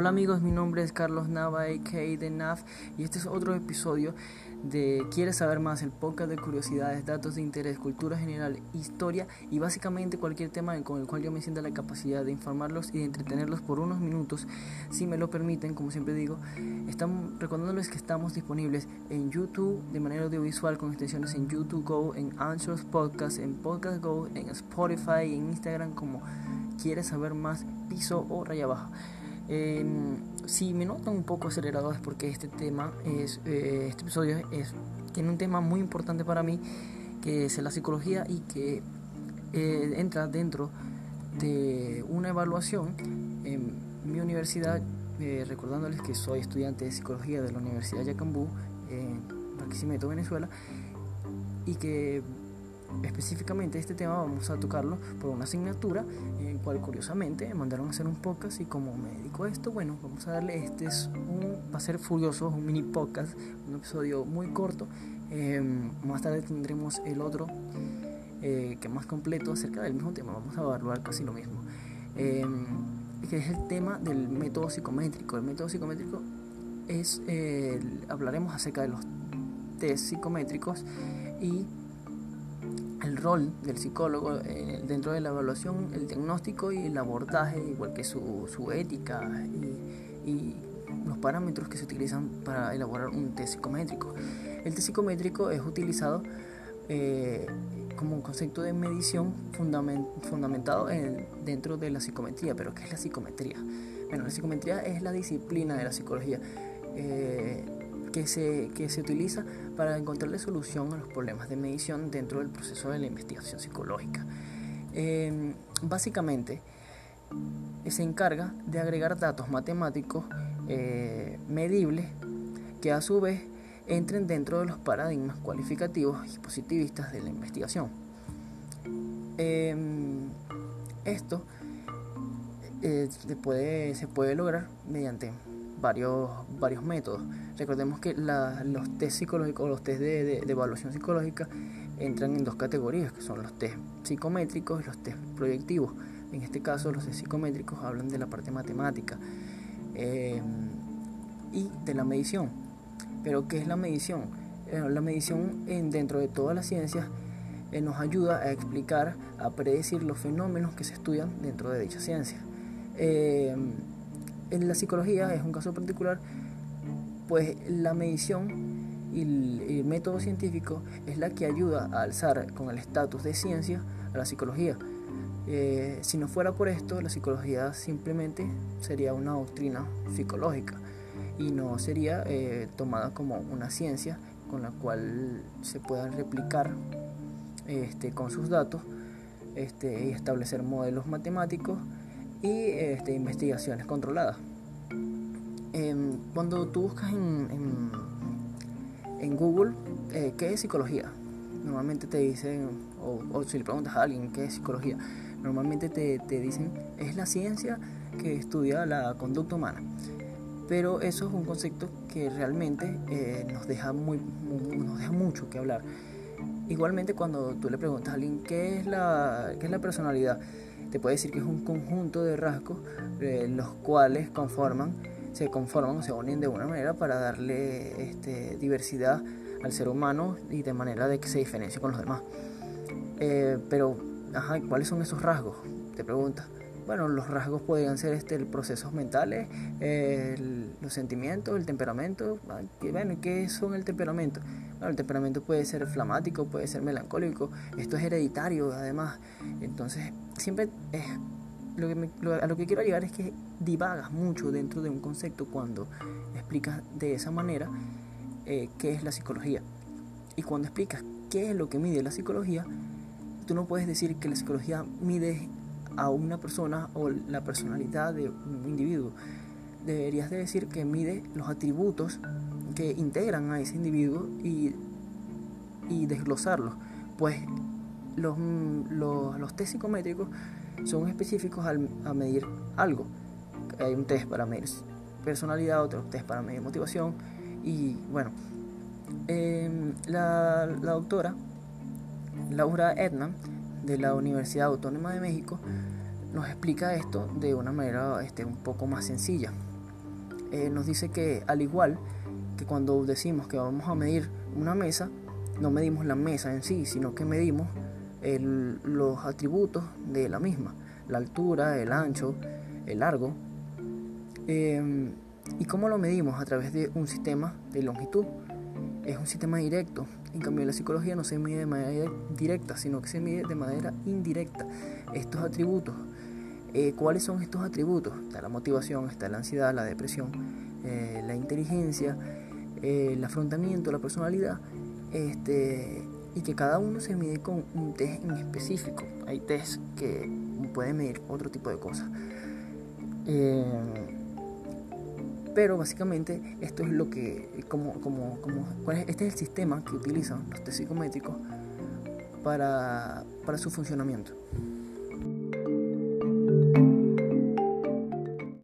Hola amigos, mi nombre es Carlos Nava, a.k.a. de NAF, y este es otro episodio de ¿Quieres saber más? El podcast de curiosidades, datos de interés, cultura general, historia y básicamente cualquier tema con el cual yo me sienta la capacidad de informarlos y de entretenerlos por unos minutos, si me lo permiten, como siempre digo. Estamos recordándoles que estamos disponibles en YouTube de manera audiovisual con extensiones en YouTube Go, en Answers Podcast, en Podcast Go, en Spotify, en Instagram como ¿Quieres saber más? Piso o raya baja. Em, si me notan un poco acelerado es porque este tema, es, eh, este episodio es, tiene un tema muy importante para mí, que es la psicología y que eh, entra dentro de una evaluación en mi universidad, eh, recordándoles que soy estudiante de psicología de la Universidad de Yacambú, en Barquisimeto, Venezuela, y que específicamente este tema vamos a tocarlo por una asignatura en cual curiosamente me mandaron a hacer un podcast y como me dedico a esto, bueno, vamos a darle, este es un, va a ser furioso, un mini podcast, un episodio muy corto, em, más tarde tendremos el otro eh, que más completo acerca del mismo tema, vamos a evaluar casi lo mismo, em, que es el tema del método psicométrico, el método psicométrico es, hablaremos acerca de los test psicométricos y el rol del psicólogo eh, dentro de la evaluación, el diagnóstico y el abordaje, igual que su, su ética y, los parámetros que se utilizan para elaborar un test psicométrico. El test psicométrico es utilizado eh, como un concepto de medición fundamentado en, dentro de la psicometría. Pero ¿qué es la psicometría? Bueno, la psicometría es la disciplina de la psicología. Eh, que se, que se utiliza para encontrarle solución a los problemas de medición dentro del proceso de la investigación psicológica. Em, básicamente, se encarga de agregar datos matemáticos eh, medibles que a su vez entren dentro de los paradigmas cualificativos y positivistas de la investigación. Em, esto eh, se, puede, se puede lograr mediante varios, varios métodos. Recordemos que los test psicológicos los test de, evaluación psicológica entran en dos categorías, que son los test psicométricos y los test proyectivos. En este caso, los test psicométricos hablan de la parte matemática eh, y de la medición. Pero, ¿qué es la medición? Eh, la medición en, dentro de todas las ciencias eh, nos ayuda a explicar, a predecir los fenómenos que se estudian dentro de dicha ciencia en la psicología es un caso particular, pues la medición y el, método científico es la que ayuda a alzar con el estatus de ciencia a la psicología. Eh, si no fuera por esto, la psicología simplemente sería una doctrina psicológica y no sería eh, tomada como una ciencia con la cual se pueda replicar este, con sus datos este, y establecer modelos matemáticos y este, investigaciones controladas. Em, cuando tú buscas en, en, Google eh, qué es psicología, normalmente te dicen, o, si le preguntas a alguien qué es psicología, normalmente te, te dicen es la ciencia que estudia la conducta humana. Pero eso es un concepto que realmente eh, nos, deja muy, nos deja mucho que hablar. Igualmente cuando tú le preguntas a alguien qué es la, qué es la personalidad, te puede decir que es un conjunto de rasgos eh, los cuales conforman, se conforman o se unen de una manera para darle este, diversidad al ser humano y de manera de que se diferencie con los demás. Eh, pero, ajá, ¿cuáles son esos rasgos? Te preguntas. Bueno, los rasgos podrían ser este, procesos mentales, los sentimientos, el temperamento. Bueno, ¿qué son el temperamento? Bueno, el temperamento puede ser flamático, puede ser melancólico. Esto es hereditario, además. Entonces, siempre lo que a lo que quiero llegar es que divagas mucho dentro de un concepto cuando explicas de esa manera eh, qué es la psicología. Y cuando explicas qué es lo que mide la psicología, tú no puedes decir que la psicología mide a una persona o la personalidad de un individuo. Deberías de decir que mide los atributos que integran a ese individuo y, y desglosarlos. Pues los, los, los test psicométricos son específicos al, a medir algo. Hay un test para medir personalidad, otro test para medir motivación. Y bueno, em, la, la, doctora Laura Ednan de la Universidad Autónoma de México nos explica esto de una manera este, un poco más sencilla. eh, nos dice que al igual que cuando decimos que vamos a medir una mesa, no medimos la mesa en sí, sino que medimos los atributos de la misma, la altura, el ancho, el largo. Em, ¿Y cómo lo medimos? A través de un sistema de longitud. Es un sistema directo. En cambio, la psicología no se mide de manera directa, sino que se mide de manera indirecta. Estos atributos. Eh, ¿Cuáles son estos atributos? Está la motivación, está la ansiedad, la depresión, eh, la inteligencia, eh, el afrontamiento, la personalidad. Este, y que cada uno se mide con un test en específico. Hay test que pueden medir otro tipo de cosas. Pero básicamente esto es lo que, como, como, como, este es el sistema que utilizan los psicométricos para, para su funcionamiento.